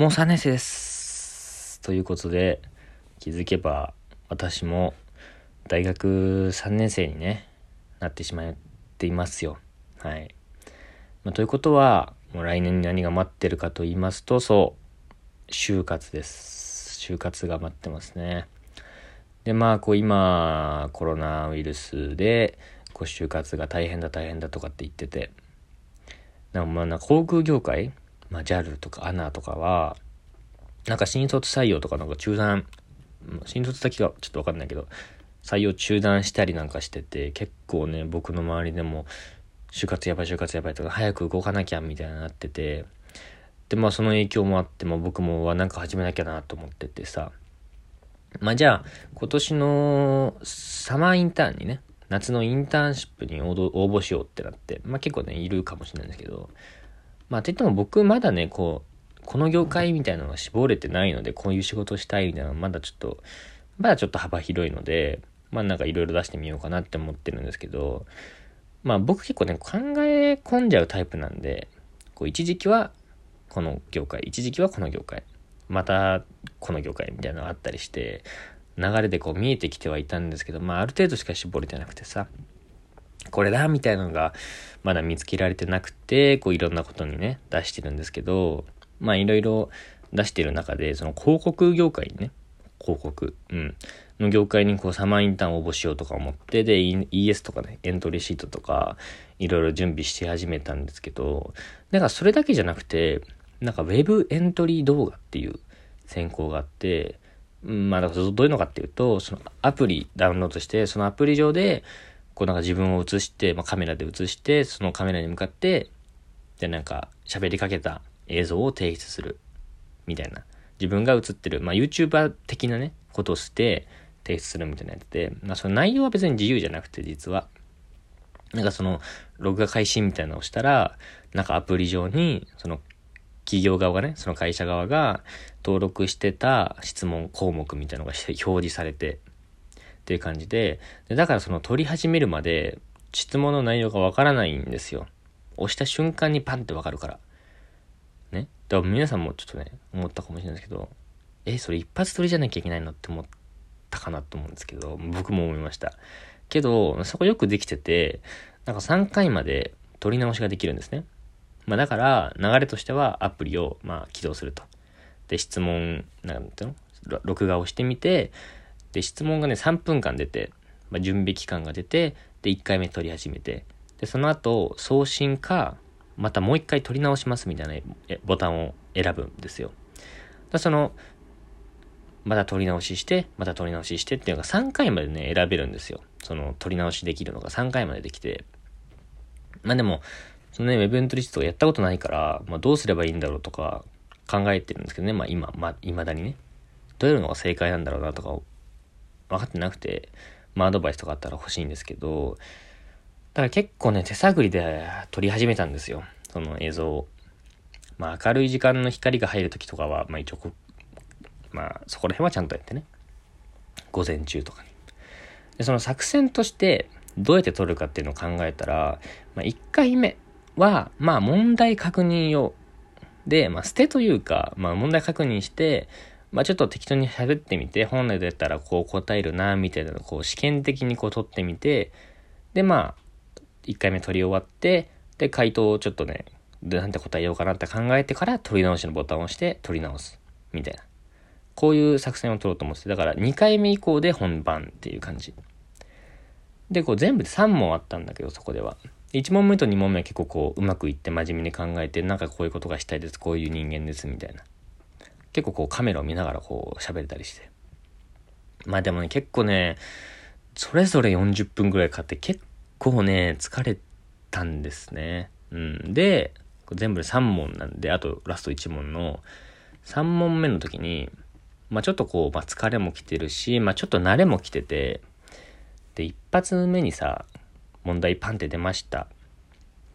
もう3年生ですということで、気づけば私も大学3年生にね、なってしまっていますよ。はい。まあ、ということは、もう来年に何が待ってるかと言いますと、そう、就活です。就活が待ってますね。で、まあ、こう今、コロナウイルスで、こう就活が大変だ大変だとかって言ってて、なんかまあ航空業界、まあ、JAL とか ANA とかは、なんか新卒採用とかなんか中断、新卒先がちょっとわかんないけど、採用中断したりなんかしてて、結構ね、僕の周りでも、就活やばい就活やばいとか、早く動かなきゃみたいになってて、で、まあその影響もあって、まあ僕もはなんか始めなきゃなと思っててさ、まあじゃあ、今年のサマーインターンにね、夏のインターンシップに応募しようってなって、まあ結構ね、いるかもしれないんですけど、まあって言っても僕まだね、こう、この業界みたいなのが絞れてないので、こういう仕事したいみたいなのはまだちょっと、まだちょっと幅広いので、まあなんかいろいろ出してみようかなって思ってるんですけど、まあ僕結構ね、考え込んじゃうタイプなんで、こう一時期はこの業界、一時期はこの業界、またこの業界みたいなのがあったりして、流れでこう見えてきてはいたんですけど、まあある程度しか絞れてなくてさ、これだみたいなのがまだ見つけられてなくて、こういろんなことにね、出してるんですけど、まあいろいろ出してる中で、その広告業界にね、広告、うん、の業界にこうサマーインターン応募しようとか思って、で、ES とかね、エントリーシートとか、いろいろ準備し始めたんですけど、なんかそれだけじゃなくて、なんか Web エントリー動画っていう選考があって、まあ、だどういうのかっていうと、そのアプリダウンロードして、そのアプリ上で、こうなんか自分を映して、まあ、カメラで映して、そのカメラに向かって、で、なんか喋りかけた映像を提出する。みたいな。自分が映ってる、まあ、YouTuber 的なね、ことをして提出するみたいなやつで、まあ、その内容は別に自由じゃなくて、実は。なんかその、録画開始みたいなのをしたら、なんかアプリ上に、その企業側がね、その会社側が登録してた質問項目みたいなのが表示されて、っていう感じでで、だからその取り始めるまで質問の内容がわからないんですよ。押した瞬間にパンってわかるから。ね？だから皆さんもちょっとね、思ったかもしれないですけど、え、それ一発撮りじゃなきゃいけないのって思ったかなと思うんですけど、僕も思いました。けど、そこよくできてて、なんか3回まで撮り直しができるんですね。まあだから、流れとしてはアプリを、まあ起動すると。で、質問、なんていうの？録画をしてみて、で、質問がね、3分間出て、まあ、準備期間が出て、で、1回目撮り始めて、で、その後、送信か、またもう1回撮り直しますみたいなボタンを選ぶんですよ。だその、また撮り直しして、また撮り直ししてっていうのが3回までね、選べるんですよ。その、撮り直しできるのが3回までできて。まあでも、そのね、ウェブエントリストをやったことないから、まあ、どうすればいいんだろうとか考えてるんですけどね、まあ今、まあ未だにね、どういうのが正解なんだろうなとか分かってなくて、まあアドバイスとかあったら欲しいんですけど、だから結構ね、手探りで撮り始めたんですよ。その映像を。まあ明るい時間の光が入る時とかは、まあ一応まあそこら辺はちゃんとやってね。午前中とかに。で、その作戦としてどうやって撮るかっていうのを考えたら、まあ1回目、は、まあ問題確認用で、まあ捨てというか、まあ問題確認して、まあちょっと適当に喋ってみて、本来だったらこう答えるな、みたいなのをこう試験的にこう取ってみて、でまあ、1回目取り終わって、で回答をちょっとね、なんて答えようかなって考えてから取り直しのボタンを押して取り直す。みたいな。こういう作戦を取ろうと思ってだから2回目以降で本番っていう感じ。で、こう全部で3問あったんだけど、そこでは。1問目と2問目は結構こううまくいって真面目に考えてなんかこういうことがしたいですこういう人間ですみたいな結構こうカメラを見ながらこう喋れたりして。まあでもね結構ねそれぞれ40分ぐらいかかって結構ね疲れたんですね。うん。で全部で3問なんであとラスト1問の3問目の時にまあちょっとこう、まあ、疲れも来てるしまあちょっと慣れも来ててで一発目にさ問題パンって出ました。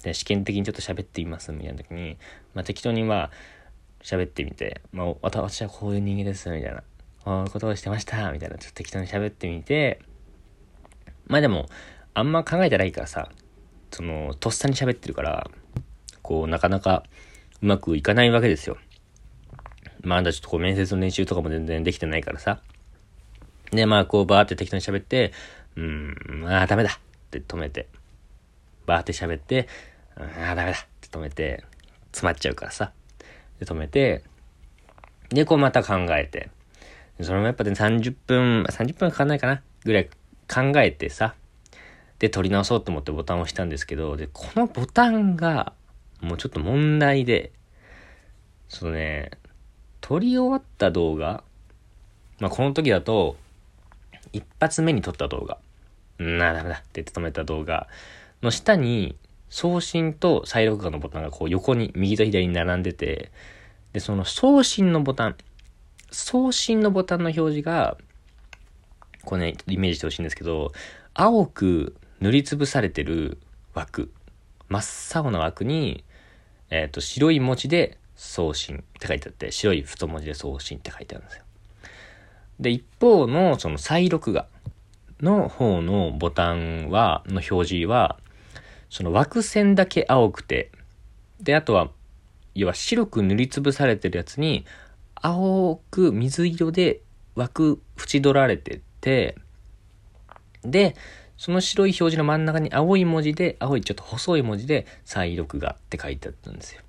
で、試験的にちょっと喋ってみますみたいな時に、まあ適当にまあ喋ってみて、まあ私はこういう人間ですみたいな、こういうことをしてましたみたいな、ちょっと適当に喋ってみて、まあでも、あんま考えてないからさ、その、とっさに喋ってるから、こう、なかなかうまくいかないわけですよ。まあだちょっとこう面接の練習とかも全然できてないからさ。で、まあこうバーって適当に喋って、うん、ああ、ダメだって止めて。バーって喋って、ああ、ダメだって止めて、詰まっちゃうからさ。で、止めて、で、こうまた考えて。それもやっぱね、30分、30分かかんないかなぐらい考えてさ。で、撮り直そうと思ってボタンを押したんですけど、で、このボタンが、もうちょっと問題で、そのね、撮り終わった動画、まあ、この時だと、一発目に撮った動画、んな、ダメだって止めた動画の下に、送信と再録画のボタンがこう横に、右と左に並んでて、で、その送信のボタン、送信のボタンの表示が、こうね、イメージしてほしいんですけど、青く塗りつぶされてる枠、真っ青な枠に、えっ、ー、と、白い文字で送信って書いてあって、白い太文字で送信って書いてあるんですよ。で、一方のその再録画の方のボタンは、の表示は、その枠線だけ青くて、で、あとは、要は白く塗りつぶされてるやつに、青く水色で枠縁取られてて、で、その白い表示の真ん中に青い文字で、青いちょっと細い文字で、再録画って書いてあったんですよ。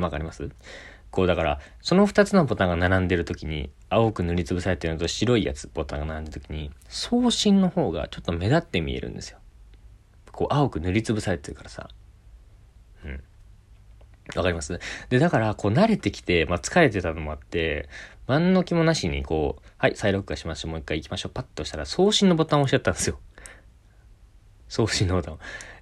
わかります？こうだから、その2つのボタンが並んでる時に、青く塗りつぶされてるのと白いやつ、ボタンが並んでる時に、送信の方がちょっと目立って見えるんですよ。こう、青く塗りつぶされてるからさ。うん。わかります？で、だから、こう慣れてきて、まあ疲れてたのもあって、何の気もなしに、こう、はい、再録画しましょう、もう一回行きましょう、パッとしたら、送信のボタンを押しちゃったんですよ。送信のボタン。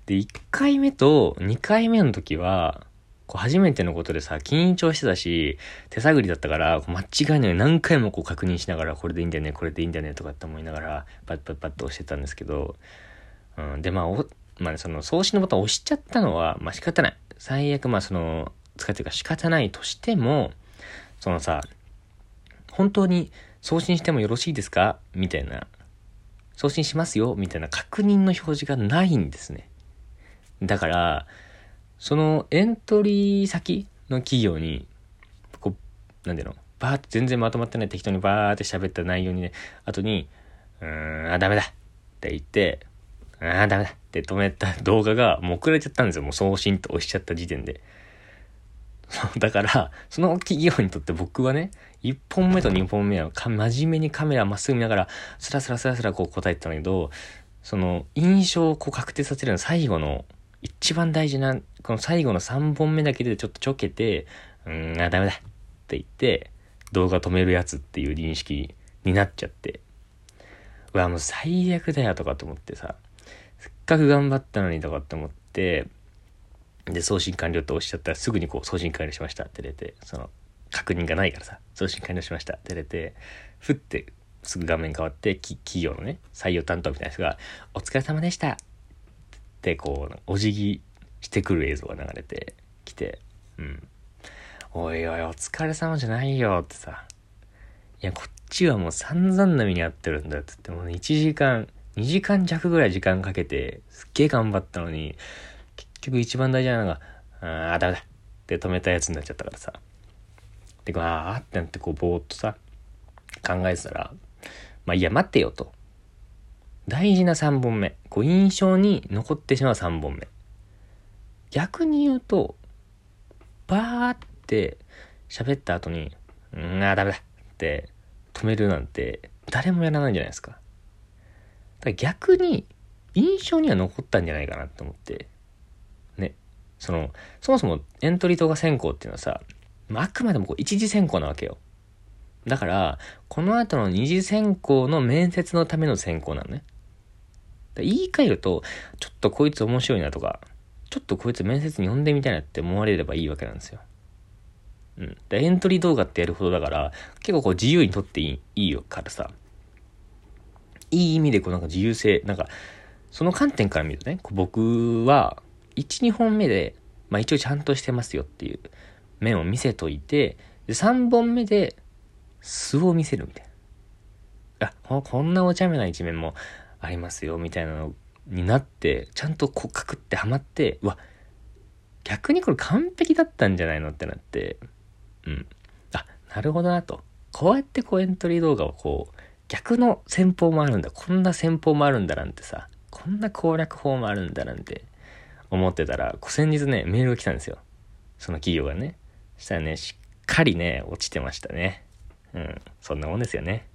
で、1回目と2回目の時は、こう初めてのことでさ、緊張してたし、手探りだったから、間違いない何回もこう確認しながら、これでいいんだよね、これでいいんだよね、とかって思いながら、パッパッパッと押してたんですけど、うん、で、まあ、まあ、その送信のボタンを押しちゃったのは、まあ仕方ない。最悪、まあその、使ってるか仕方ないとしても、そのさ、本当に送信してもよろしいですか？みたいな、送信しますよ？みたいな確認の表示がないんですね。だから、そのエントリー先の企業に、こう、なんていうの？バーって全然まとまってない適当にバーって喋った内容にね、後に、うーん、あ、ダメだって言って、ああ、ダメだって止めた 動画がもう遅れちゃったんですよ。もう送信と押しちゃった時点で。だから、その企業にとって僕はね、1本目と2本目はか真面目にカメラまっすぐ見ながら、スラスラスラスラこう答えてたんだけど、その印象をこう確定させるの最後の一番大事な、この最後の3本目だけでちょっとちょけて、うーん、あ、ダメだって言って、動画止めるやつっていう認識になっちゃって、うわ、もう最悪だよとかと思ってさ、せっかく頑張ったのにとかって思って、で、送信完了って押しちゃったらすぐにこう送信完了しましたって出て、その、確認がないからさ、送信完了しましたって出て、ふってすぐ画面変わって、企業のね、採用担当みたいな人が、お疲れ様でしたってこう、お辞儀してくる映像が流れてきて、うん。おいおい、お疲れ様じゃないよってさ。いや、こっちはもう散々な目に遭ってるんだって言って、もう1時間、2時間弱ぐらい時間かけて、すっげえ頑張ったのに、結局一番大事なのが、ああ、ダメだって止めたやつになっちゃったからさ。で、あーってなってこう、ぼーっとさ、考えてたら、まあいや、待ってよと。大事な3本目。こう印象に残ってしまう3本目。逆に言うと、バーって喋った後に、うんあ、ダメだって止めるなんて誰もやらないんじゃないですか。だ逆に印象には残ったんじゃないかなって思って。ね。その、そもそもエントリー動画選考っていうのはさ、あくまでもこう一次選考なわけよ。だから、この後の二次選考の面接のための選考なのね。言い換えると、ちょっとこいつ面白いなとか、ちょっとこいつ面接に呼んでみたいなって思われればいいわけなんですよ。うん。エントリー動画ってやるほどだから、結構こう自由にとっていい、いいよからさ、いい意味でこうなんか自由性、なんか、その観点から見るとね、僕は、1、2本目で、まあ一応ちゃんとしてますよっていう面を見せといて、で、3本目で素を見せるみたいな。あ、こんなお茶目な一面もありますよ、みたいなのになって、ちゃんとこう、かくってはまって、うわ、逆にこれ完璧だったんじゃないのってなって、うん。あ、なるほどなと。こうやってこうエントリー動画をこう、逆の戦法もあるんだ。こんな戦法もあるんだなんてさ、こんな攻略法もあるんだなんて思ってたら、先日ね、メールが来たんですよ。その企業がね。したらね、しっかりね、落ちてましたね。うん。そんなもんですよね。